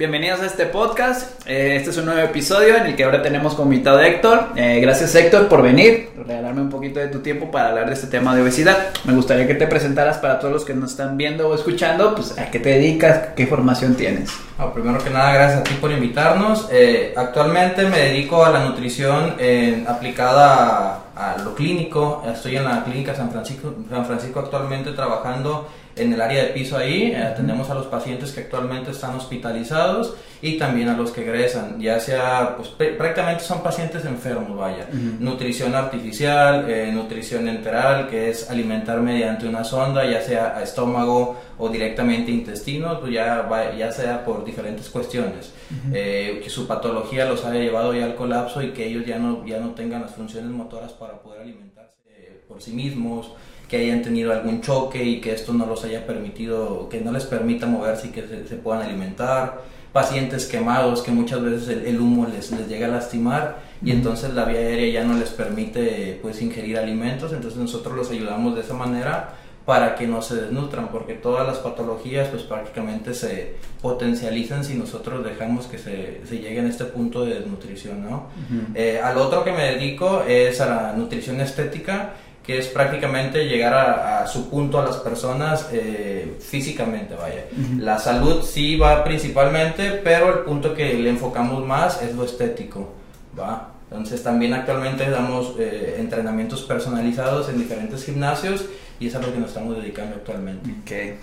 Bienvenidos a este podcast. Eh, este es un nuevo episodio en el que ahora tenemos como invitado a Héctor. Eh, gracias Héctor por venir, por regalarme un poquito de tu tiempo para hablar de este tema de obesidad. Me gustaría que te presentaras para todos los que nos están viendo o escuchando, pues a qué te dedicas, qué formación tienes. Ah, primero que nada, gracias a ti por invitarnos. Eh, actualmente me dedico a la nutrición aplicada a, a, lo clínico. Estoy en la clínica San Francisco, San Francisco actualmente trabajando en el área de piso ahí. Eh, atendemos a los pacientes que actualmente están hospitalizados y también a los que egresan, ya sea, pues prácticamente son pacientes enfermos, vaya. Nutrición artificial, eh, nutrición enteral, que es alimentar mediante una sonda, ya sea a estómago o directamente intestino, pues ya, ya sea por diferentes cuestiones. Eh, que su patología los haya llevado ya al colapso y que ellos ya no, ya no tengan las funciones motoras para poder alimentarse por sí mismos que hayan tenido algún choque y que esto no los haya permitido, que no les permita moverse y que se, puedan alimentar, pacientes quemados que muchas veces el, humo les, les, llega a lastimar y entonces la vía aérea ya no les permite pues ingerir alimentos, entonces nosotros los ayudamos de esa manera para que no se desnutran, porque todas las patologías pues prácticamente se potencializan si nosotros dejamos que se, se llegue a este punto de desnutrición, ¿no? Eh, al otro que me dedico es a la nutrición estética, que es prácticamente llegar a, su punto a las personas eh, físicamente, vaya. La salud sí va principalmente, pero el punto que le enfocamos más es lo estético, ¿va? Entonces también actualmente damos eh, entrenamientos personalizados en diferentes gimnasios y es a lo que nos estamos dedicando actualmente. Okay.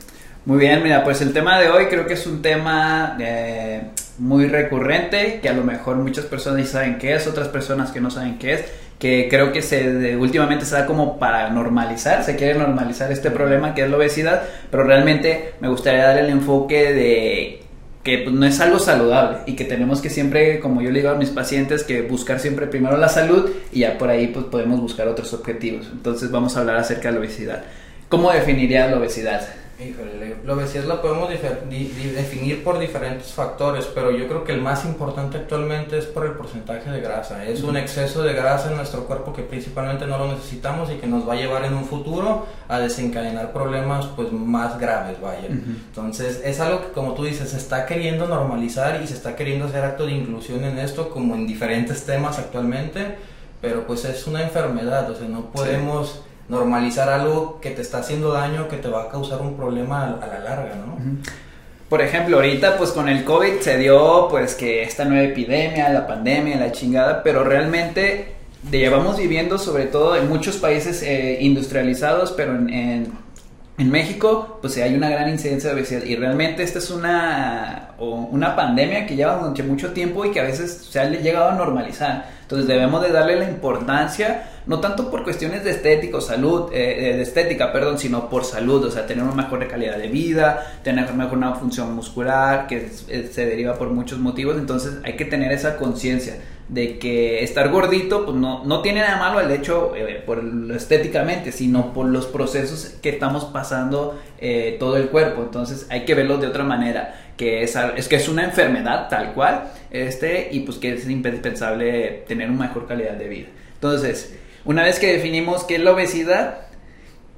Muy bien, mira, pues el tema de hoy creo que es un tema eh, muy recurrente, que a lo mejor muchas personas saben qué es, otras personas que no saben qué es que creo que se últimamente se da como para normalizar, se quiere normalizar este problema que es la obesidad, pero realmente me gustaría dar el enfoque de que pues, no es algo saludable y que tenemos que siempre, como yo le digo a mis pacientes, que buscar siempre primero la salud y ya por ahí pues podemos buscar otros objetivos. Entonces vamos a hablar acerca de la obesidad. ¿Cómo definiría la obesidad? Híjole, la obesidad la podemos definir por diferentes factores, pero yo creo que el más importante actualmente es por el porcentaje de grasa. Es un exceso de grasa en nuestro cuerpo que principalmente no lo necesitamos y que nos va a llevar en un futuro a desencadenar problemas pues más graves, vaya. Entonces es algo que como tú dices, se está queriendo normalizar y se está queriendo hacer acto de inclusión en esto como en diferentes temas actualmente, pero pues es una enfermedad, o sea, no podemos normalizar algo que te está haciendo daño, que te va a causar un problema a, la larga, ¿no? Por ejemplo, ahorita pues con el COVID se dio pues que esta nueva epidemia, la pandemia, la chingada, pero realmente llevamos viviendo sobre todo en muchos países eh, industrializados, pero en, en, México pues hay una gran incidencia de obesidad y realmente esta es una, una pandemia que lleva mucho tiempo y que a veces se ha llegado a normalizar. Entonces debemos de darle la importancia no tanto por cuestiones de estética salud, eh, de estética, perdón, sino por salud, o sea, tener una mejor calidad de vida, tener mejor función muscular, que se deriva por muchos motivos, entonces hay que tener esa conciencia de que estar gordito, pues no, no tiene nada malo el hecho eh, por lo estéticamente, sino por los procesos que estamos pasando eh, todo el cuerpo, entonces hay que verlo de otra manera, que es, es que es una enfermedad tal cual, este, y pues que es indispensable tener una mejor calidad de vida. Entonces, una vez que definimos qué es la obesidad,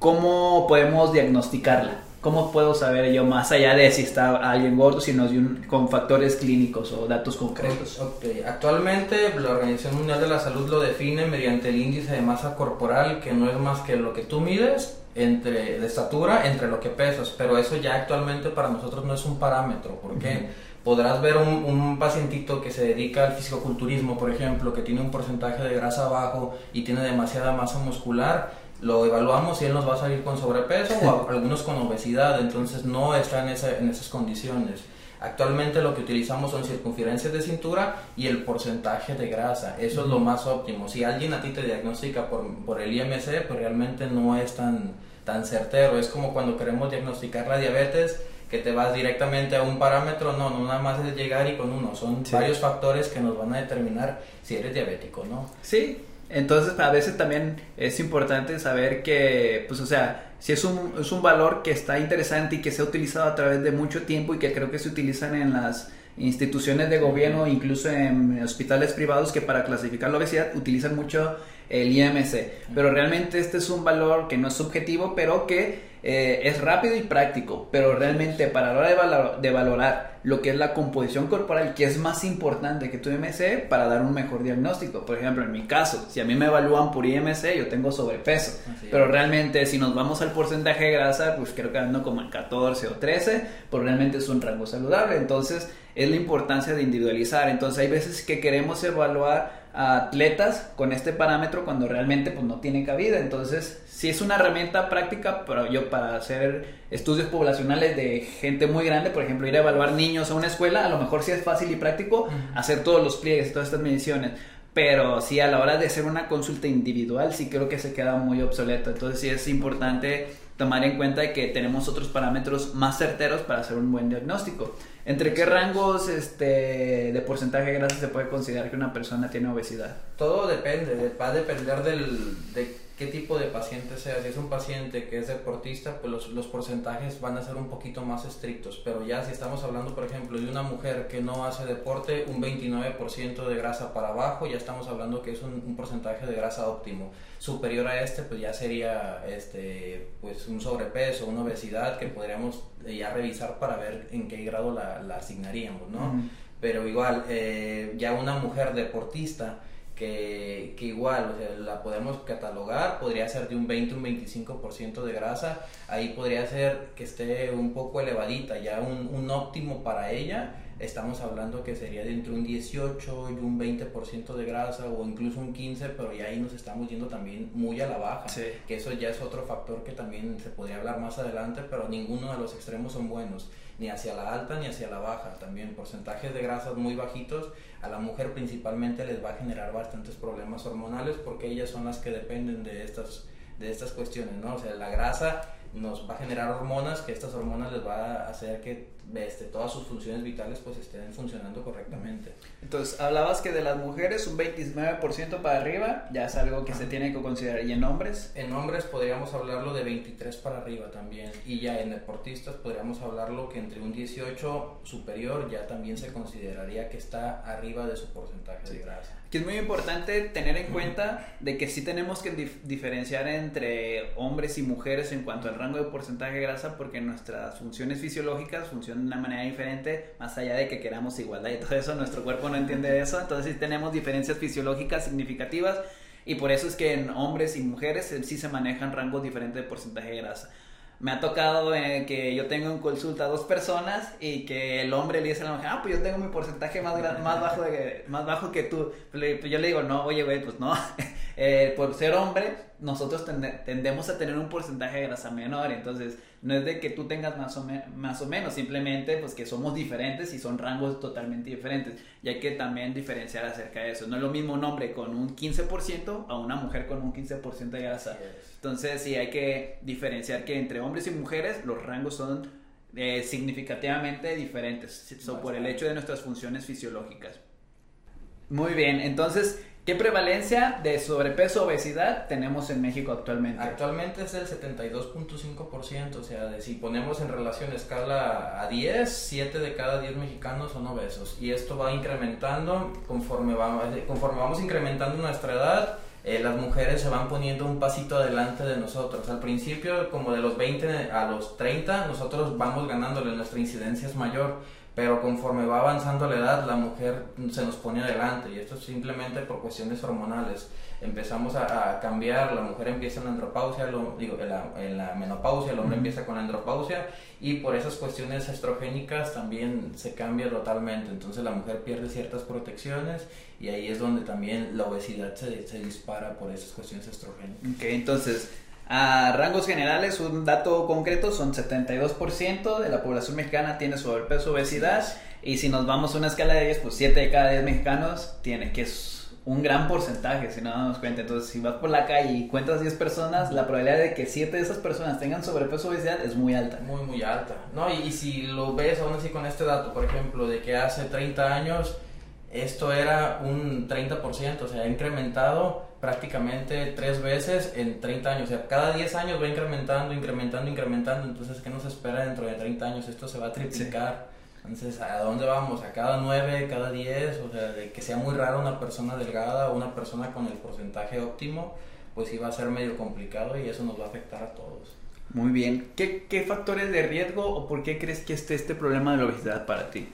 ¿cómo podemos diagnosticarla? ¿Cómo puedo saber yo más allá de si está alguien gordo, sino con factores clínicos o datos concretos? Actualmente la Organización Mundial de la Salud lo define mediante el índice de masa corporal, que no es más que lo que tú mides entre de estatura entre lo que pesas, pero eso ya actualmente para nosotros no es un parámetro. ¿Por qué? Podrás ver un, un, pacientito que se dedica al fisicoculturismo, por ejemplo, que tiene un porcentaje de grasa bajo y tiene demasiada masa muscular, lo evaluamos y él nos va a salir con sobrepeso o algunos con obesidad, entonces no está en, esa, en esas condiciones. Actualmente lo que utilizamos son circunferencias de cintura y el porcentaje de grasa. Eso es lo más óptimo. Si alguien a ti te diagnostica por, por el IMC, pues realmente no es tan, tan certero. Es como cuando queremos diagnosticar la diabetes, que te vas directamente a un parámetro, no, no nada más es llegar y con uno, son varios factores que nos van a determinar si eres diabético, ¿no? Sí, entonces a veces también es importante saber que, pues o sea, si es un, es un valor que está interesante y que se ha utilizado a través de mucho tiempo y que creo que se utilizan en las instituciones de gobierno, incluso en hospitales privados que para clasificar la obesidad utilizan mucho el IMC. Pero realmente este es un valor que no es subjetivo, pero que eh, es rápido y práctico, pero realmente para la hora de, valorar lo que es la composición corporal, que es más importante que tu IMC para dar un mejor diagnóstico. Por ejemplo, en mi caso, si a mí me evalúan por IMC, yo tengo sobrepeso, pero realmente si nos vamos al porcentaje de grasa, pues creo que ando como en 14 o 13, pues realmente es un rango saludable. Entonces, es la importancia de individualizar. Entonces, hay veces que queremos evaluar a atletas con este parámetro cuando realmente pues no tiene cabida. Entonces, si es una herramienta práctica pero yo para hacer estudios poblacionales de gente muy grande, por ejemplo, ir a evaluar niños a una escuela, a lo mejor sí es fácil y práctico hacer todos los pliegues, todas estas mediciones. Pero sí, a la hora de hacer una consulta individual, sí creo que se queda muy obsoleto. Entonces, sí es importante tomar en cuenta que tenemos otros parámetros más certeros para hacer un buen diagnóstico. ¿Entre qué rangos este, de porcentaje de grasa se puede considerar que una persona tiene obesidad? Todo depende, va a depender del, de qué tipo de paciente sea. Si es un paciente que es deportista, pues los, los, porcentajes van a ser un poquito más estrictos. Pero ya si estamos hablando, por ejemplo, de una mujer que no hace deporte, un 29% de grasa para abajo, ya estamos hablando que es un, un, porcentaje de grasa óptimo. Superior a este, pues ya sería este, pues un sobrepeso, una obesidad que podríamos ya revisar para ver en qué grado la, la asignaríamos, ¿no? Pero igual, eh, ya una mujer deportista, que, que, igual, o sea, la podemos catalogar, podría ser de un 20, un 25% de grasa, ahí podría ser que esté un poco elevadita, ya un, un óptimo para ella, estamos hablando que sería de entre un 18 y un 20% de grasa o incluso un 15, pero ya ahí nos estamos yendo también muy a la baja, que eso ya es otro factor que también se podría hablar más adelante, pero ninguno de los extremos son buenos ni hacia la alta ni hacia la baja. También porcentajes de grasas muy bajitos a la mujer principalmente les va a generar bastantes problemas hormonales porque ellas son las que dependen de estas, de estas cuestiones, ¿no? O sea, la grasa nos va a generar hormonas, que estas hormonas les va a hacer que este, todas sus funciones vitales pues estén funcionando correctamente. Entonces, hablabas que de las mujeres un 29% para arriba ya es algo que se tiene que considerar. ¿Y en hombres? En hombres podríamos hablarlo de 23 para arriba también. Y ya en deportistas podríamos hablarlo que entre un 18 superior ya también se consideraría que está arriba de su porcentaje de grasa. Que es muy importante tener en cuenta de que sí tenemos que diferenciar entre hombres y mujeres en cuanto al rango de porcentaje de grasa porque nuestras funciones fisiológicas funcionan de una manera diferente, más allá de que queramos igualdad y todo eso, nuestro cuerpo no entiende eso, entonces sí tenemos diferencias fisiológicas significativas y por eso es que en hombres y mujeres sí se manejan rangos diferentes de porcentaje de grasa me ha tocado eh, que yo tengo en consulta a dos personas y que el hombre le dice a la mujer, ah, pues yo tengo mi porcentaje más, más, bajo, de, más bajo que tú. Pues yo le digo, no, oye, güey, pues no. eh, por ser hombre, nosotros tendemos a tener un porcentaje de grasa menor. Entonces, no es de que tú tengas más o, más o menos, simplemente pues que somos diferentes y son rangos totalmente diferentes. Y hay que también diferenciar acerca de eso. No es lo mismo un hombre con un 15% a una mujer con un 15% de grasa. Entonces, sí, hay que diferenciar que entre hombres y mujeres los rangos son eh, significativamente diferentes por el hecho de nuestras funciones fisiológicas. Muy bien, entonces ¿Qué prevalencia de sobrepeso obesidad tenemos en México actualmente? Actualmente es del 72.5%, o sea, de si ponemos en relación escala a 10, 7 de cada 10 mexicanos son obesos. Y esto va incrementando conforme vamos, conforme vamos incrementando nuestra edad. Eh, las mujeres se van poniendo un pasito adelante de nosotros. Al principio, como de los 20 a los 30, nosotros vamos ganándole, nuestra incidencia es mayor pero conforme va avanzando la edad, la mujer se nos pone adelante y esto es simplemente por cuestiones hormonales. Empezamos a, cambiar, la mujer empieza en la andropausia, lo, digo, en la, menopausia, el hombre empieza con la andropausia y por esas cuestiones estrogénicas también se cambia totalmente. Entonces la mujer pierde ciertas protecciones y ahí es donde también la obesidad se, se dispara por esas cuestiones estrogénicas. Ok, entonces a rangos generales, un dato concreto, son 72% de la población mexicana tiene sobrepeso, obesidad. Y si nos vamos a una escala de 10, pues 7 de cada 10 mexicanos tiene, que es un gran porcentaje, si no damos cuenta. Entonces, si vas por la calle y cuentas 10 personas, la probabilidad de que 7 de esas personas tengan sobrepeso obesidad es muy alta. Muy, muy alta. ¿no? Y, y si lo ves aún así con este dato, por ejemplo, de que hace 30 años esto era un 30%, o sea, ha incrementado prácticamente tres veces en 30 años. O sea, cada 10 años va incrementando, incrementando, incrementando. Entonces, ¿qué nos espera dentro de 30 años? Esto se va a triplicar. Entonces, ¿a dónde vamos? ¿A cada 9, cada 10? O sea, de que sea muy raro una persona delgada o una persona con el porcentaje óptimo, pues iba a ser medio complicado y eso nos va a afectar a todos. Muy bien. ¿Qué, ¿Qué factores de riesgo o por qué crees que esté este problema de la obesidad para ti?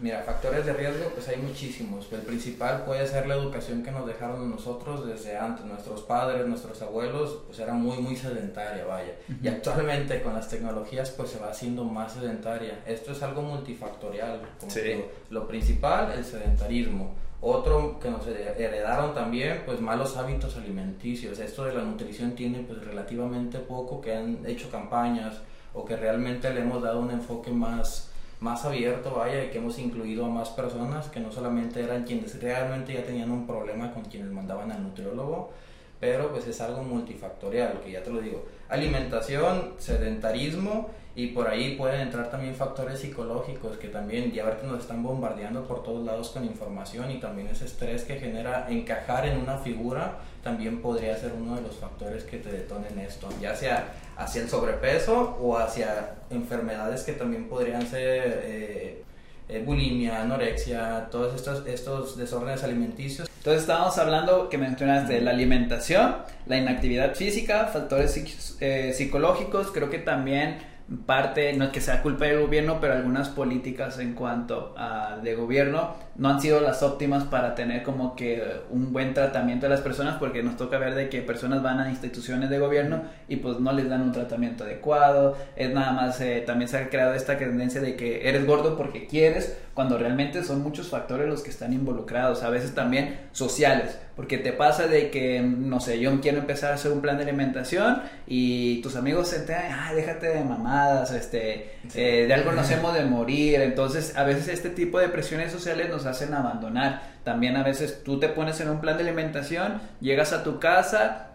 Mira, factores de riesgo, pues hay muchísimos. El principal puede ser la educación que nos dejaron nosotros desde antes. Nuestros padres, nuestros abuelos, pues era muy, muy sedentaria, vaya. Y actualmente con las tecnologías, pues se va haciendo más sedentaria. Esto es algo multifactorial. Como Sí. digo. Lo principal, el sedentarismo. Otro que nos heredaron también, pues malos hábitos alimenticios. Esto de la nutrición tiene pues relativamente poco que han hecho campañas o que realmente le hemos dado un enfoque más más abierto, vaya, y que hemos incluido a más personas que no solamente eran quienes realmente ya tenían un problema con quienes mandaban al nutriólogo, pero pues es algo multifactorial, que ya te lo digo, alimentación, sedentarismo y por ahí pueden entrar también factores psicológicos que también ya ahorita nos están bombardeando por todos lados con información y también ese estrés que genera encajar en una figura también podría ser uno de los factores que te detonen esto, ya sea hacia el sobrepeso o hacia enfermedades que también podrían ser eh, eh, bulimia, anorexia, todos estos, estos desórdenes alimenticios. Entonces estábamos hablando que mencionaste de la alimentación, la inactividad física, factores eh, psicológicos, creo que también parte, no es que sea culpa del gobierno, pero algunas políticas en cuanto a de gobierno no han sido las óptimas para tener como que un buen tratamiento de las personas porque nos toca ver de que personas van a instituciones de gobierno y pues no les dan un tratamiento adecuado, es nada más, eh, también se ha creado esta tendencia de que eres gordo porque quieres, cuando realmente son muchos factores los que están involucrados, a veces también sociales, porque te pasa de que, no sé, yo quiero empezar a hacer un plan de alimentación y tus amigos se te ah, déjate de mamadas, este, eh, de algo nos hemos de morir, entonces a veces este tipo de presiones sociales nos hacen abandonar, también a veces tú te pones en un plan de alimentación, llegas a tu casa,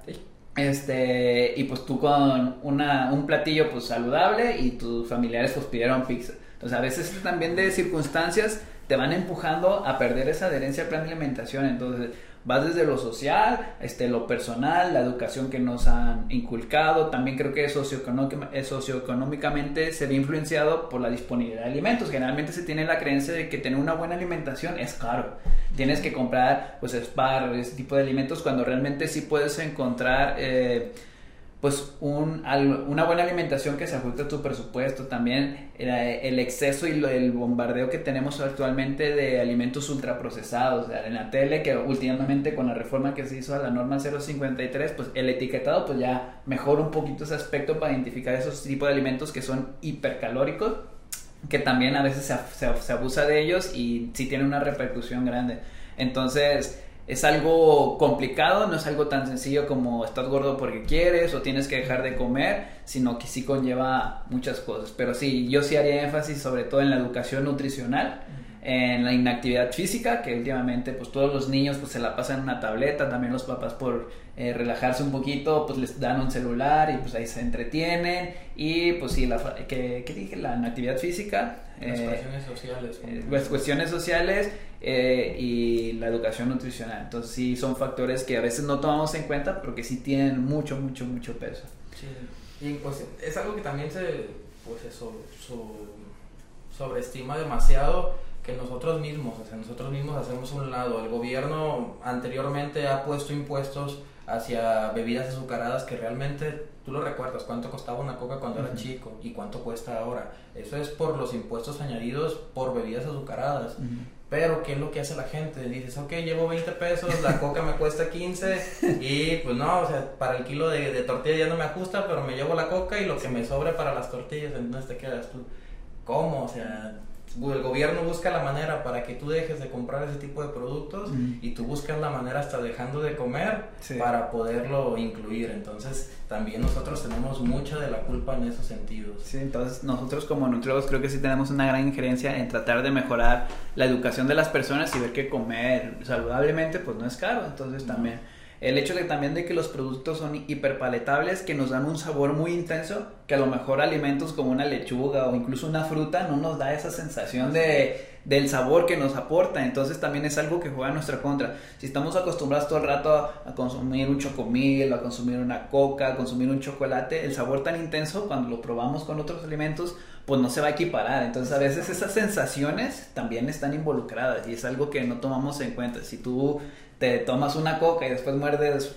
este, y pues tú con una, un platillo pues saludable y tus familiares pues pidieron pizza. Entonces a veces también de circunstancias te van empujando a perder esa adherencia al plan de alimentación. Entonces vas desde lo social, este, lo personal, la educación que nos han inculcado. También creo que eh, socioeconómicamente se ve influenciado por la disponibilidad de alimentos. Generalmente se tiene la creencia de que tener una buena alimentación es caro. Tienes que comprar pues spar, ese tipo de alimentos cuando realmente sí puedes encontrar... eh, pues un, una buena alimentación que se ajuste a tu presupuesto también eh, el exceso y el bombardeo que tenemos actualmente de alimentos ultraprocesados o sea, en la tele que últimamente con la reforma que se hizo a la norma 053 pues el etiquetado pues ya mejora un poquito ese aspecto para identificar esos tipos de alimentos que son hipercalóricos que también a veces se, se- se abusa de ellos y sí tiene una repercusión grande. Entonces, es algo complicado, no es algo tan sencillo como estás gordo porque quieres o tienes que dejar de comer, sino que sí conlleva muchas cosas. Pero sí, yo sí haría énfasis sobre todo en la educación nutricional, en la inactividad física, que últimamente pues todos los niños pues se la pasan en una tableta, también los papás por eh, relajarse un poquito pues les dan un celular y pues ahí se entretienen y pues sí, la, que, ¿qué dije? La inactividad física. Las eh, presiones sociales. eh, pues, cuestiones sociales eh, y la educación nutricional. Entonces sí son factores que a veces no tomamos en cuenta, pero que sí tienen mucho, mucho, mucho peso. Sí, y pues es algo que también se, pues eso, so- sobreestima demasiado que nosotros mismos, o sea, nosotros mismos hacemos un lado. El gobierno anteriormente ha puesto impuestos hacia bebidas azucaradas que realmente, tú lo recuerdas, cuánto costaba una coca cuando era Ujú. chico y cuánto cuesta ahora. Eso es por los impuestos añadidos por bebidas azucaradas. Pero, ¿qué es lo que hace la gente? Dices, ok, llevo 20 pesos, la coca me cuesta 15 y pues no, o sea, para el kilo de, de tortilla ya no me ajusta, pero me llevo la coca y lo que me sobre para las tortillas, entonces te quedas tú. ¿Cómo? O sea, el gobierno busca la manera para que tú dejes de comprar ese tipo de productos y tú buscas la manera hasta dejando de comer Sí. para poderlo incluir. Entonces, también nosotros tenemos mucha de la culpa en esos sentidos. Sí, entonces nosotros como nutriólogos creo que sí tenemos una gran injerencia en tratar de mejorar la educación de las personas y ver que comer saludablemente pues no es caro. Entonces también el hecho de también de que los productos son hiperpaletables que nos dan un sabor muy intenso que a lo mejor alimentos como una lechuga o incluso una fruta no nos da esa sensación de del sabor que nos aporta. Entonces también es algo que juega en nuestra contra. Si estamos acostumbrados todo el rato a, a consumir un chocomil a consumir una coca a consumir un chocolate el sabor tan intenso cuando lo probamos con otros alimentos pues no se va a equiparar. Entonces a veces esas sensaciones también están involucradas y es algo que no tomamos en cuenta. Si tú te tomas una coca y después muerdes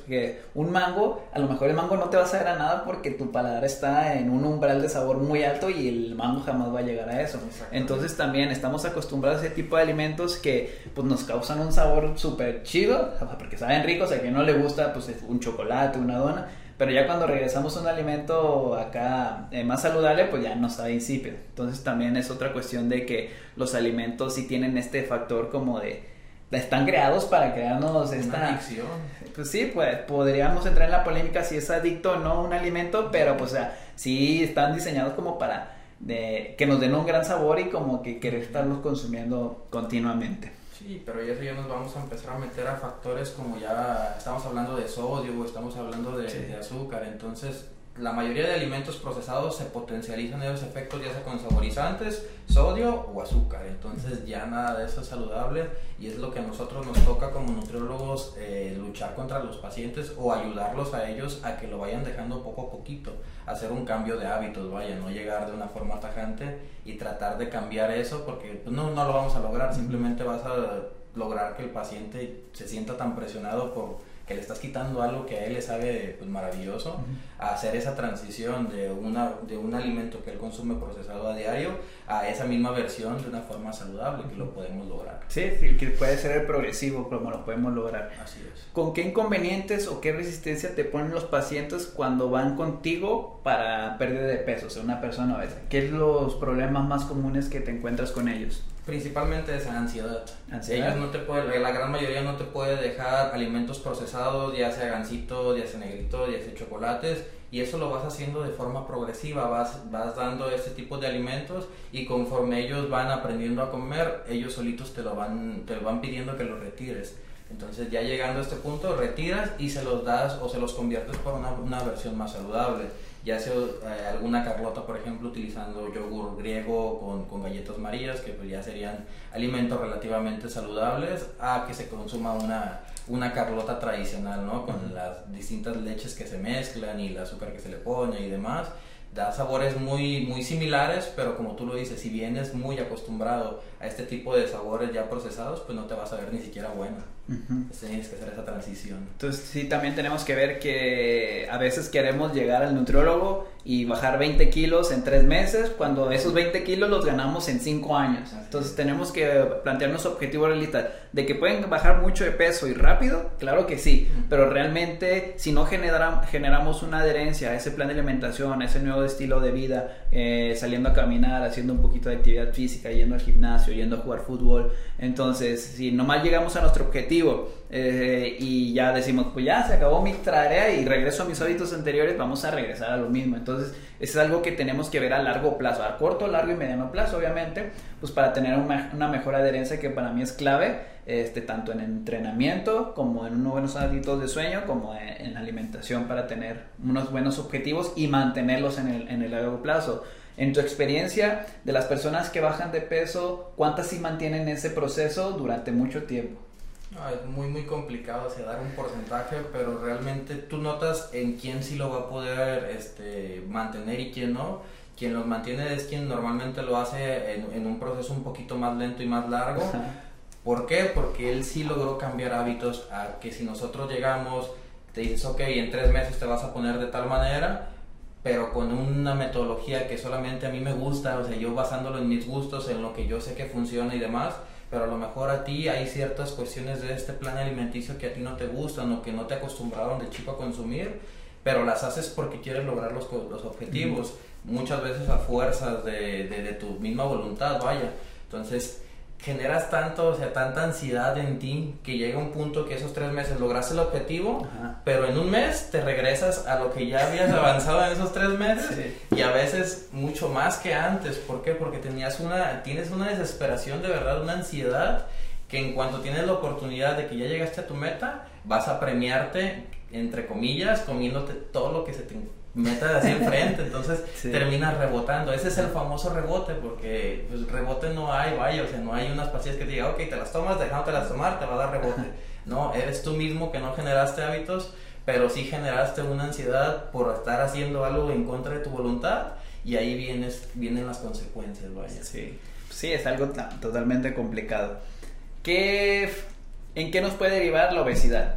un mango, a lo mejor el mango no te va a saber a nada porque tu paladar está en un umbral de sabor muy alto y el mango jamás va a llegar a eso. Entonces también estamos acostumbrados a ese tipo de alimentos que pues nos causan un sabor súper chido, porque saben ricos, a quien no le gusta pues un chocolate, una dona, pero ya cuando regresamos a un alimento acá eh, más saludable, pues ya no sabe insípido. Entonces también es otra cuestión de que los alimentos sí tienen este factor como de están creados para crearnos esta adicción. Pues sí, pues podríamos entrar en la polémica si es adicto o no un alimento, pero pues o sea, sí están diseñados como para de, que nos den un gran sabor y como que querer estarlos consumiendo continuamente. Sí, pero ya, ya nos vamos a empezar a meter a factores como ya estamos hablando de sodio o estamos hablando de, de azúcar, entonces la mayoría de alimentos procesados se potencializan esos efectos ya sea con saborizantes, sodio o azúcar. Entonces ya nada de eso es saludable y es lo que a nosotros nos toca como nutriólogos eh, luchar contra los pacientes o ayudarlos a ellos a que lo vayan dejando poco a poquito, hacer un cambio de hábitos, vaya, no llegar de una forma tajante y tratar de cambiar eso porque pues, no, no lo vamos a lograr, simplemente vas a lograr que el paciente se sienta tan presionado por que le estás quitando algo que a él le sabe pues, maravilloso, a hacer esa transición de, una, de un alimento que él consume procesado a diario a esa misma versión de una forma saludable, que lo podemos lograr. Sí, que puede ser el progresivo, como lo podemos lograr. Así es. ¿Con qué inconvenientes o qué resistencia te ponen los pacientes cuando van contigo para pérdida de peso, o sea, una persona obesa? ¿Qué es los problemas más comunes que te encuentras con ellos? Principalmente esa ansiedad. ¿Ansiedad? Ellos no te puede, la gran mayoría no te puede dejar alimentos procesados, ya sea gansito, ya sea negrito, ya sea chocolates, y eso lo vas haciendo de forma progresiva, vas, vas dando ese tipo de alimentos y conforme ellos van aprendiendo a comer, ellos solitos te lo van, te lo van pidiendo que lo retires. Entonces ya llegando a este punto, retiras y se los das o se los conviertes por una, una versión más saludable ya sea eh, alguna carlota, por ejemplo, utilizando yogur griego con, con galletas marías, que pues ya serían alimentos relativamente saludables, a que se consuma una, una carlota tradicional, ¿no? Con las distintas leches que se mezclan y el azúcar que se le pone y demás. Da sabores muy, muy similares, pero como tú lo dices, si vienes muy acostumbrado a este tipo de sabores ya procesados, pues no te vas a ver ni siquiera bueno. Tienes que hacer esa transición. Entonces sí, también tenemos que ver que a veces queremos llegar al nutriólogo y bajar 20 kilos en 3 meses, cuando esos 20 kilos los ganamos en 5 años. Entonces tenemos que plantearnos objetivos realistas. De que pueden bajar mucho de peso y rápido, claro que sí, pero realmente si no generamos una adherencia a ese plan de alimentación, a ese nuevo estilo de vida, eh, saliendo a caminar, haciendo un poquito de actividad física, yendo al gimnasio, yendo a jugar fútbol, entonces si nomás llegamos a nuestro objetivo eh, y ya decimos, pues ya se acabó mi tarea y regreso a mis hábitos anteriores, vamos a regresar a lo mismo. Entonces, es algo que tenemos que ver a largo plazo, a corto, largo y mediano plazo, obviamente, pues para tener una, mejor adherencia que para mí es clave, este, tanto en entrenamiento como en unos buenos hábitos de sueño, como en, la alimentación para tener unos buenos objetivos y mantenerlos en el, en el largo plazo. En tu experiencia de las personas que bajan de peso, ¿cuántas sí mantienen ese proceso durante mucho tiempo? Es muy, muy complicado o dar un porcentaje, pero realmente tú notas en quién sí lo va a poder este, mantener y quién no. Quien lo mantiene es quien normalmente lo hace en, un proceso un poquito más lento y más largo. ¿Por qué? Porque él sí logró cambiar hábitos a que si nosotros llegamos, te dices, ok, en tres meses te vas a poner de tal manera, pero con una metodología que solamente a mí me gusta, o sea, yo basándolo en mis gustos, en lo que yo sé que funciona y demás, pero a lo mejor a ti hay ciertas cuestiones de este plan alimenticio que a ti no te gustan o que no te acostumbraron de chico a consumir, pero las haces porque quieres lograr los, los objetivos, muchas veces a fuerzas de, de, de tu misma voluntad, vaya. Entonces, generas tanto, o sea, tanta ansiedad en ti que llega un punto que esos tres meses lograste el objetivo, pero en un mes te regresas a lo que ya habías avanzado en esos tres meses y a veces mucho más que antes. ¿Por qué? Porque tenías una, tienes una desesperación de verdad, una ansiedad que en cuanto tienes la oportunidad de que ya llegaste a tu meta, vas a premiarte, entre comillas, comiéndote todo lo que se te meta así enfrente, entonces termina rebotando. Ese es el famoso rebote, porque pues, rebote no hay, vaya, o sea, no hay unas pastillas que te digan, ok, te las tomas, las tomar, te va a dar rebote. No, eres tú mismo que no generaste hábitos, pero sí generaste una ansiedad por estar haciendo algo en contra de tu voluntad y ahí vienes, vienen las consecuencias, vaya. Sí, sí, es algo totalmente complicado. ¿Qué ¿en qué nos puede derivar la obesidad?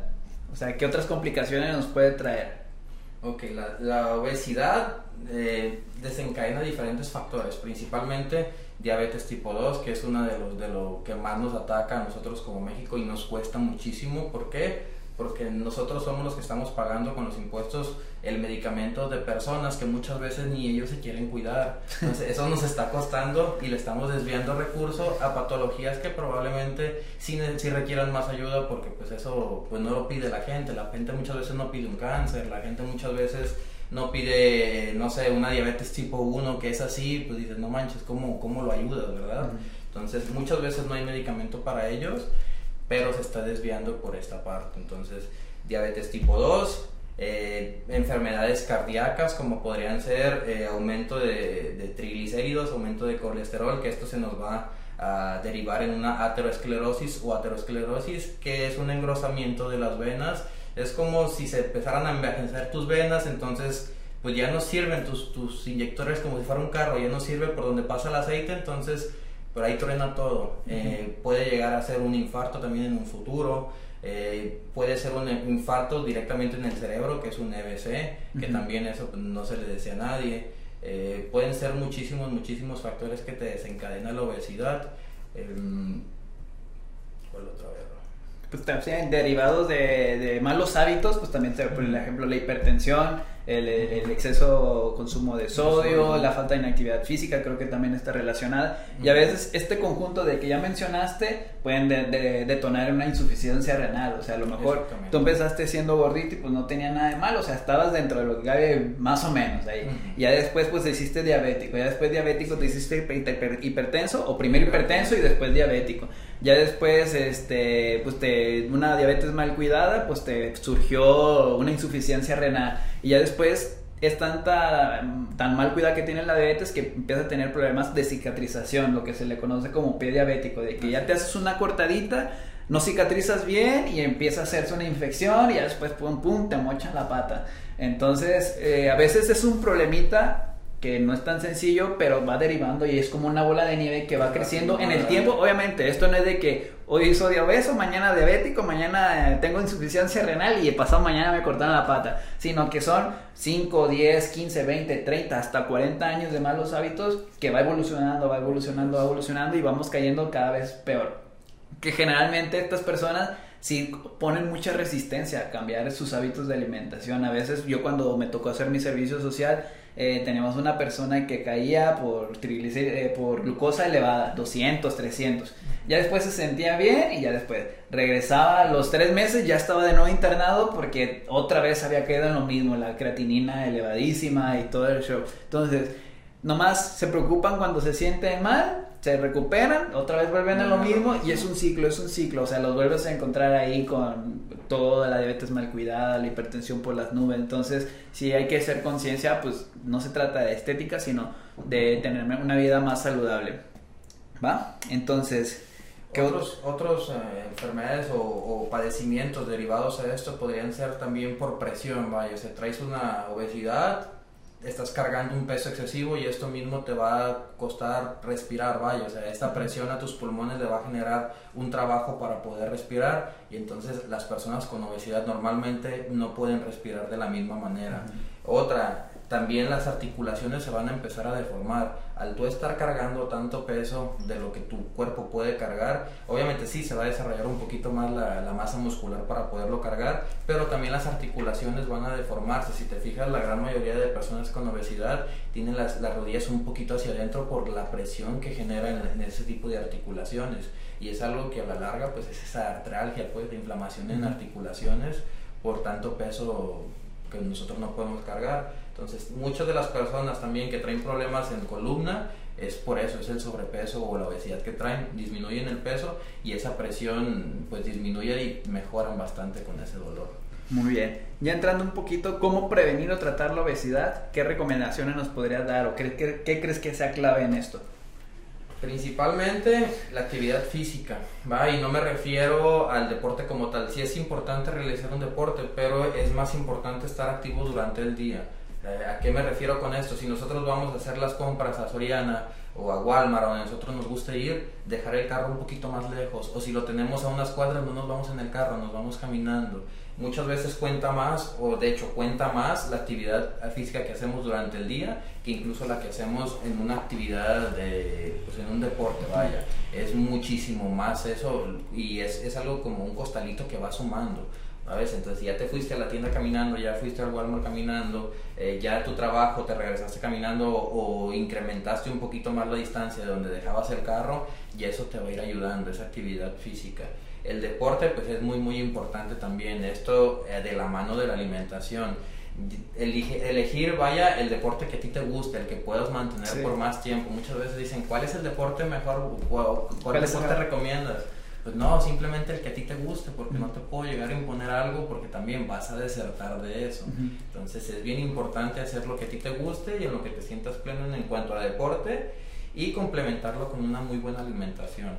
O sea, ¿qué otras complicaciones nos puede traer? Ok, la, obesidad eh, desencadena diferentes factores, principalmente diabetes tipo 2, que es uno de los de lo que más nos ataca a nosotros como México y nos cuesta muchísimo. ¿Por qué? Porque nosotros somos los que estamos pagando con los impuestos el medicamento de personas que muchas veces ni ellos se quieren cuidar. Entonces eso nos está costando y le estamos desviando recursos a patologías que probablemente sí, sí, requieran más ayuda porque pues eso pues no lo pide la gente. La gente muchas veces no pide un cáncer, la gente muchas veces no pide, no sé, una diabetes tipo 1 que es así, pues dices, no manches, ¿cómo, cómo lo ayudas, verdad? Entonces muchas veces no hay medicamento para ellos pero se está desviando por esta parte. Entonces, diabetes tipo 2, eh, enfermedades cardíacas como podrían ser eh, aumento de, triglicéridos, aumento de colesterol, que esto se nos va a derivar en una aterosclerosis o aterosclerosis, que es un engrosamiento de las venas. Es como si se empezaran a envejecer tus venas, entonces pues ya no sirven tus, tus inyectores como si fuera un carro, ya no sirve por donde pasa el aceite, entonces pero ahí truena todo. Eh, puede llegar a ser un infarto también en un futuro. Eh, puede ser un infarto directamente en el cerebro, que es un EBC, que también eso pues, no se le desea a nadie. Eh, pueden ser muchísimos, muchísimos factores que te desencadenan la obesidad. Em, ¿Cuál otra vez? Pues también derivados de, de, malos hábitos, pues también, por ejemplo, la hipertensión, el, el, exceso consumo de sodio, la falta de inactividad física, creo que también está relacionada. Y a veces este conjunto de que ya mencionaste pueden detonar una insuficiencia renal. O sea, a lo mejor tú empezaste siendo gordito y pues no tenía nada de mal, o sea, estabas dentro de lo que cabe más o menos ahí. Y ya después pues te hiciste diabético, ya después diabético te hiciste hipertenso o primero hipertenso y después diabético. Ya después, este, pues te, una diabetes mal cuidada, pues te surgió una insuficiencia renal. Y ya después es tanta, tan mal cuidada que tiene la diabetes que empieza a tener problemas de cicatrización, lo que se le conoce como pie diabético, de que ya te haces una cortadita, no cicatrizas bien y empieza a hacerse una infección y ya después pum pum te mochan la pata. Entonces, eh, a veces es un problemita que no es tan sencillo, pero va derivando y es como una bola de nieve que va creciendo en el tiempo. Obviamente, esto no es de que hoy soy obeso, mañana diabético, mañana eh, tengo insuficiencia renal y pasado mañana me cortaron la pata, sino que son 5, 10, 15, 20, 30, hasta 40 años de malos hábitos que va evolucionando, va evolucionando, va evolucionando y vamos cayendo cada vez peor. Que generalmente estas personas sí ponen mucha resistencia a cambiar sus hábitos de alimentación. A veces yo cuando me tocó hacer mi servicio social, eh, teníamos una persona que caía por, eh, por glucosa elevada, 200, 300. Ya después se sentía bien y ya después regresaba a los tres meses, ya estaba de nuevo internado porque otra vez había quedado en lo mismo, la creatinina elevadísima y todo el show. Entonces, nomás se preocupan cuando se sienten mal, se recuperan, otra vez vuelven a lo mismo y es un ciclo, es un ciclo, o sea, los vuelves a encontrar ahí con toda la diabetes mal cuidada, la hipertensión por las nubes, entonces si hay que hacer conciencia, pues no se trata de estética, sino de tener una vida más saludable, ¿va? Entonces... ¿Qué otros, otros eh, enfermedades o, o, padecimientos derivados a esto podrían ser también por presión, vaya, o sea, traes una obesidad, estás cargando un peso excesivo y esto mismo te va a costar respirar, vaya, o sea, esta presión a tus pulmones le va a generar un trabajo para poder respirar y entonces las personas con obesidad normalmente no pueden respirar de la misma manera. Otra, también las articulaciones se van a empezar a deformar. Al tú estar cargando tanto peso de lo que tu cuerpo puede cargar, obviamente sí se va a desarrollar un poquito más la, masa muscular para poderlo cargar, pero también las articulaciones van a deformarse. Si te fijas, la gran mayoría de personas con obesidad tienen las, rodillas un poquito hacia adentro por la presión que genera en, ese tipo de articulaciones. Y es algo que a la larga pues es esa artralgia, pues de inflamación en articulaciones por tanto peso que nosotros no podemos cargar. Entonces, muchas de las personas también que traen problemas en columna es por eso, es el sobrepeso o la obesidad que traen, disminuyen el peso y esa presión pues disminuye y mejoran bastante con ese dolor. Muy bien. Ya entrando un poquito, ¿cómo prevenir o tratar la obesidad? ¿Qué recomendaciones nos podrías dar o qué, qué, qué crees que sea clave en esto? Principalmente la actividad física, ¿va? Y no me refiero al deporte como tal. Sí es importante realizar un deporte, pero es más importante estar activo durante el día. ¿A qué me refiero con esto? Si nosotros vamos a hacer las compras a Soriana o a Walmart o a nosotros nos gusta ir, dejar el carro un poquito más lejos. O si lo tenemos a unas cuadras, no nos vamos en el carro, nos vamos caminando. Muchas veces cuenta más, o de hecho cuenta más la actividad física que hacemos durante el día que incluso la que hacemos en una actividad, de, pues en un deporte, vaya. Es muchísimo más eso y es, es algo como un costalito que va sumando. ¿Sabes? Entonces ya te fuiste a la tienda caminando, ya fuiste al Walmart caminando, eh, ya tu trabajo te regresaste caminando o, incrementaste un poquito más la distancia de donde dejabas el carro y eso te va a ir ayudando, esa actividad física. El deporte pues es muy muy importante también, esto eh, de la mano de la alimentación. Elige, elegir, vaya, el deporte que a ti te guste, el que puedas mantener por más tiempo. Muchas veces dicen, ¿cuál es el deporte mejor? ¿Cuál, cuál deporte recomiendas? Pues no, simplemente el que a ti te guste, porque no te puedo llegar a imponer algo porque también vas a desertar de eso. Entonces es bien importante hacer lo que a ti te guste y en lo que te sientas pleno en cuanto a deporte y complementarlo con una muy buena alimentación.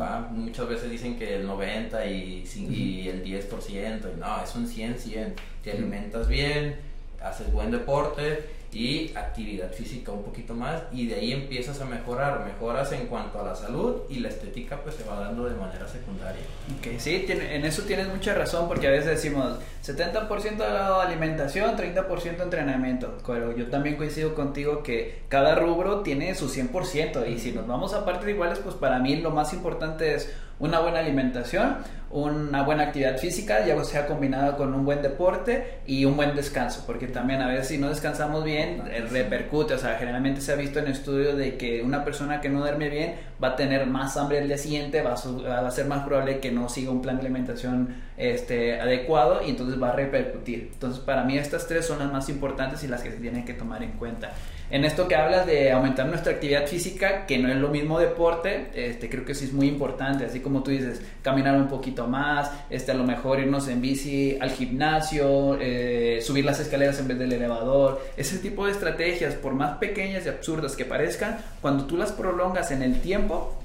¿va? Muchas veces dicen que el 90 y, y el 10%, y no, es un 100, 100. Te alimentas bien, haces buen deporte y actividad física un poquito más y de ahí empiezas a mejorar, mejoras en cuanto a la salud y la estética pues se va dando de manera secundaria. Ok, sí, en eso tienes mucha razón porque a veces decimos 70% alimentación, 30% entrenamiento, pero yo también coincido contigo que cada rubro tiene su 100% y si nos vamos a partes iguales pues para mí lo más importante es una buena alimentación, una buena actividad física, ya sea combinada con un buen deporte y un buen descanso, porque también a veces si no descansamos bien, eh, repercute, o sea, generalmente se ha visto en estudios de que una persona que no duerme bien va a tener más hambre el día siguiente, va a, va a ser más probable que no siga un plan de alimentación este, adecuado y entonces va a repercutir. Entonces, para mí estas tres son las más importantes y las que se tienen que tomar en cuenta en esto que hablas de aumentar nuestra actividad física, que no es lo mismo deporte, este, creo que sí es muy importante, así como tú dices, caminar un poquito más, este, a lo mejor irnos en bici al gimnasio, eh, subir las escaleras en vez del elevador, ese tipo de estrategias, por más pequeñas y absurdas que parezcan, cuando tú las prolongas en el tiempo,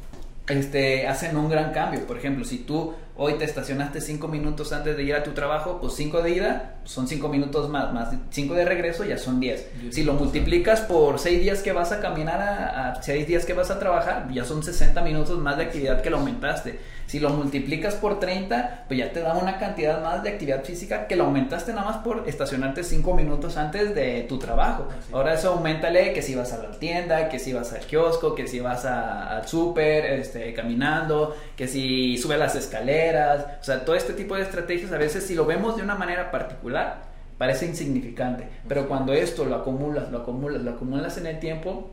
este, hacen un gran cambio. Por ejemplo, si tú hoy te estacionaste 5 minutos antes de ir a tu trabajo, pues 5 de ida son 5 minutos más, más 5 de regreso ya son 10. Si lo multiplicas por 6 días que vas a caminar a, 6 días que vas a trabajar, ya son 60 minutos más de actividad que lo aumentaste. Si lo multiplicas por 30, pues ya te da una cantidad más de actividad física que lo aumentaste nada más por estacionarte 5 minutos antes de tu trabajo. Ahora eso aumentale que si vas a la tienda, que si vas al kiosco, que si vas al súper, este, caminando, que si subes las escaleras, o sea, todo este tipo de estrategias a veces si lo vemos de una manera particular parece insignificante, pero cuando esto lo acumulas, lo acumulas, lo acumulas en el tiempo,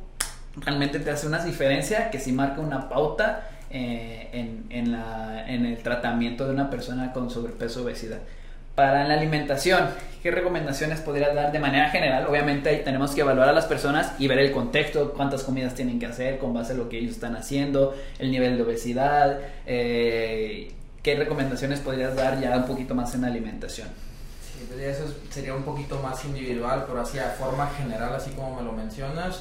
realmente te hace una diferencia que si marca una pauta eh, en, en, la, en el tratamiento de una persona con sobrepeso o obesidad. Para la alimentación, ¿qué recomendaciones podrías dar de manera general? Obviamente ahí tenemos que evaluar a las personas y ver el contexto, cuántas comidas tienen que hacer con base a lo que ellos están haciendo, el nivel de obesidad, eh, ¿qué recomendaciones podrías dar ya un poquito más en alimentación? Sí, pues eso sería un poquito más individual, pero así a forma general, así como me lo mencionas,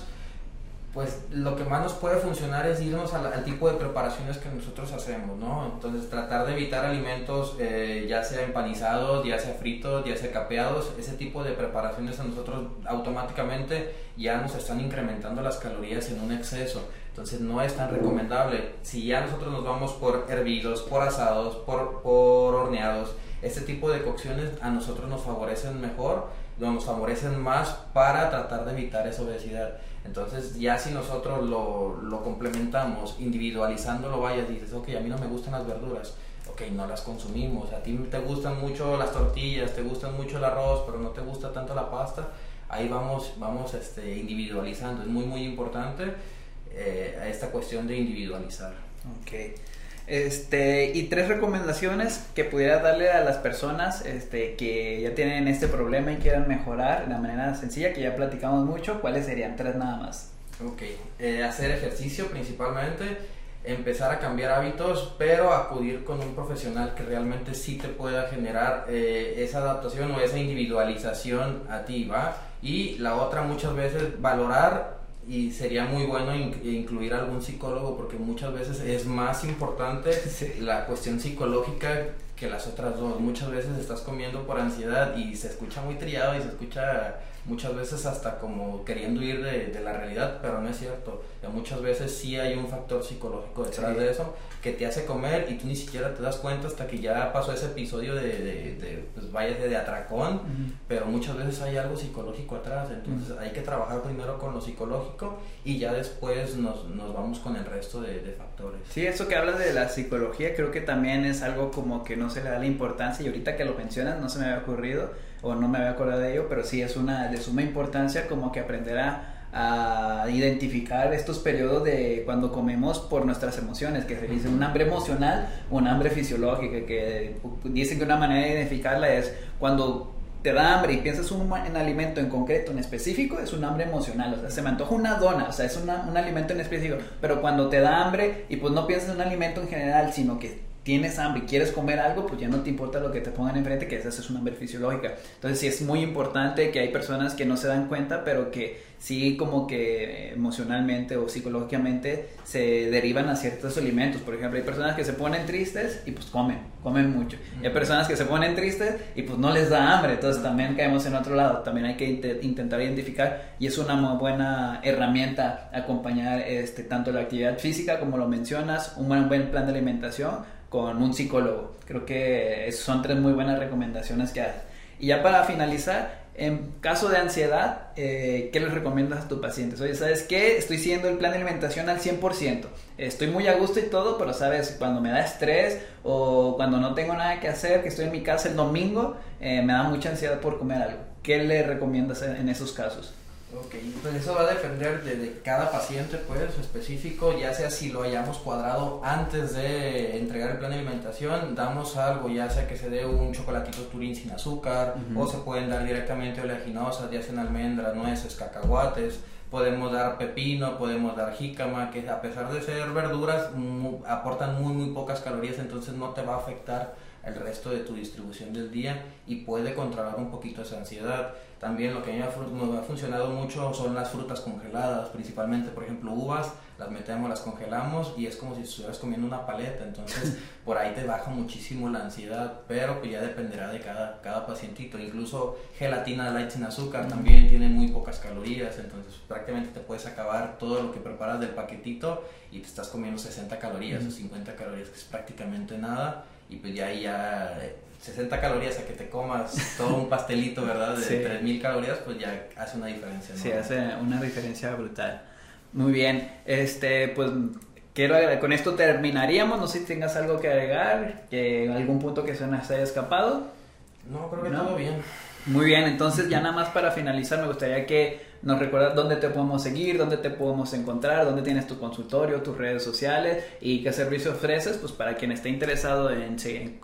pues lo que más nos puede funcionar es irnos al, tipo de preparaciones que nosotros hacemos, ¿no? Entonces tratar de evitar alimentos eh, ya sea empanizados, ya sea fritos, ya sea capeados, ese tipo de preparaciones a nosotros automáticamente ya nos están incrementando las calorías en un exceso, entonces no es tan recomendable. Si ya nosotros nos vamos por hervidos, por asados, por, por horneados, este tipo de cocciones a nosotros nos favorecen mejor, nos favorecen más para tratar de evitar esa obesidad. Entonces ya si nosotros lo, lo complementamos individualizándolo, vaya, dices, ok, a mí no me gustan las verduras, ok, no las consumimos, a ti te gustan mucho las tortillas, te gustan mucho el arroz, pero no te gusta tanto la pasta, ahí vamos, vamos este, individualizando, es muy muy importante eh, esta cuestión de individualizar. Okay. Este, y tres recomendaciones que pudiera darle a las personas este, que ya tienen este problema y quieran mejorar de la manera sencilla, que ya platicamos mucho. ¿Cuáles serían? Tres nada más. Ok, eh, hacer ejercicio principalmente, empezar a cambiar hábitos, pero acudir con un profesional que realmente sí te pueda generar eh, esa adaptación o esa individualización a ti, ¿va? Y la otra muchas veces valorar y sería muy bueno incluir algún psicólogo porque muchas veces es más importante la cuestión psicológica que las otras dos. Muchas veces estás comiendo por ansiedad y se escucha muy trillado y se escucha muchas veces hasta como queriendo ir de, de la realidad, pero no es cierto. muchas veces sí hay un factor psicológico detrás de eso que te hace comer y tú ni siquiera te das cuenta hasta que ya pasó ese episodio de, de, de pues vaya de, atracón, pero muchas veces hay algo psicológico atrás, entonces hay que trabajar primero con lo psicológico y ya después nos, nos vamos con el resto de, factores. Sí, eso que hablas de la psicología creo que también es algo como que no se le da la importancia y ahorita que lo mencionas no se me había ocurrido o no me había acordado de ello, pero sí es una de suma importancia como que aprender a, identificar estos periodos de cuando comemos por nuestras emociones, que se dice un hambre emocional o un hambre fisiológica, que dicen que una manera de identificarla es cuando te da hambre y piensas un, en alimento en concreto, en específico, es un hambre emocional. O sea, se me antoja una dona, o sea, es un alimento en específico. Pero cuando te da hambre y pues no piensas en un alimento en general, sino que tienes hambre y quieres comer algo, pues ya no te importa lo que te pongan enfrente, que esa es una hambre fisiológica. Entonces sí es muy importante que hay personas que no se dan cuenta, pero que sí como que emocionalmente o psicológicamente se derivan a ciertos alimentos. Por ejemplo, hay personas que se ponen tristes y pues comen, comen mucho. Y hay personas que se ponen tristes y pues no les da hambre, entonces también caemos en otro lado. También hay que intentar identificar y es una muy buena herramienta acompañar este, tanto la actividad física como lo mencionas, un buen plan de alimentación con un psicólogo. Creo que son tres muy buenas recomendaciones que haces. Y ya para finalizar, en caso de ansiedad, eh, ¿qué les recomiendas a tus pacientes? Oye, ¿sabes qué? Estoy siguiendo el plan de alimentación al 100%. Estoy muy a gusto y todo, pero sabes, cuando me da estrés o cuando no tengo nada que hacer, que estoy en mi casa el domingo, eh, me da mucha ansiedad por comer algo. ¿Qué le recomiendas en esos casos? Ok, pues eso va a depender de, cada paciente, pues, específico, ya sea si lo hayamos cuadrado antes de entregar el plan de alimentación, damos algo, ya sea que se dé un chocolatito turín sin azúcar, o se pueden dar directamente oleaginosas, ya sean almendras, nueces, cacahuates, podemos dar pepino, podemos dar jícama, que a pesar de ser verduras, aportan muy, muy pocas calorías, entonces no te va a afectar el resto de tu distribución del día y puede controlar un poquito esa ansiedad. También lo que a mí me ha, funcionado mucho son las frutas congeladas, principalmente, por ejemplo, uvas, las metemos, las congelamos y es como si estuvieras comiendo una paleta, entonces por ahí te baja muchísimo la ansiedad, pero pues ya dependerá de cada, cada pacientito. Incluso gelatina light sin azúcar también tiene muy pocas calorías, entonces prácticamente te puedes acabar todo lo que preparas del paquetito y te estás comiendo 60 calorías o 50 calorías, que es prácticamente nada y pues ya ahí ya 60 eh, calorías a que te comas todo un pastelito, ¿verdad? De 3000 calorías, pues ya hace una diferencia. ¿no? Sí, hace una diferencia brutal. Muy bien, este, pues quiero con esto terminaríamos, no sé si tengas algo que agregar, que algún punto que se nos haya escapado. No, creo que todo bien. Muy bien, entonces ya nada más para finalizar me gustaría que nos recuerdas dónde te podemos seguir, dónde te podemos encontrar, dónde tienes tu consultorio, tus redes sociales y qué servicio ofreces, pues para quien esté interesado en,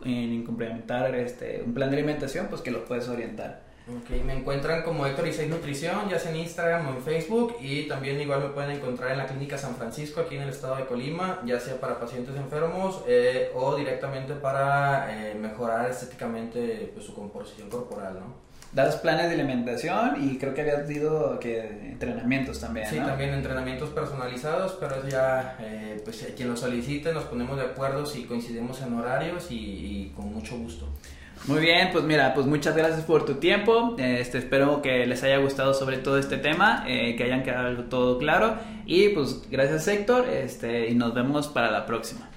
en, complementar este, un plan de alimentación, pues que lo puedes orientar. Ok, me encuentran como Héctor y Nutrición, ya sea en Instagram o en Facebook y también igual me pueden encontrar en la Clínica San Francisco aquí en el estado de Colima, ya sea para pacientes enfermos eh, o directamente para eh, mejorar estéticamente pues, su composición corporal, ¿no? Das planes de alimentación y creo que habías dado que entrenamientos también. Sí, también entrenamientos personalizados, pero ya, eh, pues quien lo solicite, nos ponemos de acuerdo si coincidimos en horarios y, con mucho gusto. Muy bien, pues mira, pues muchas gracias por tu tiempo. Este, espero que les haya gustado sobre todo este tema, eh, que hayan quedado todo claro. Y pues gracias Héctor, este, y nos vemos para la próxima.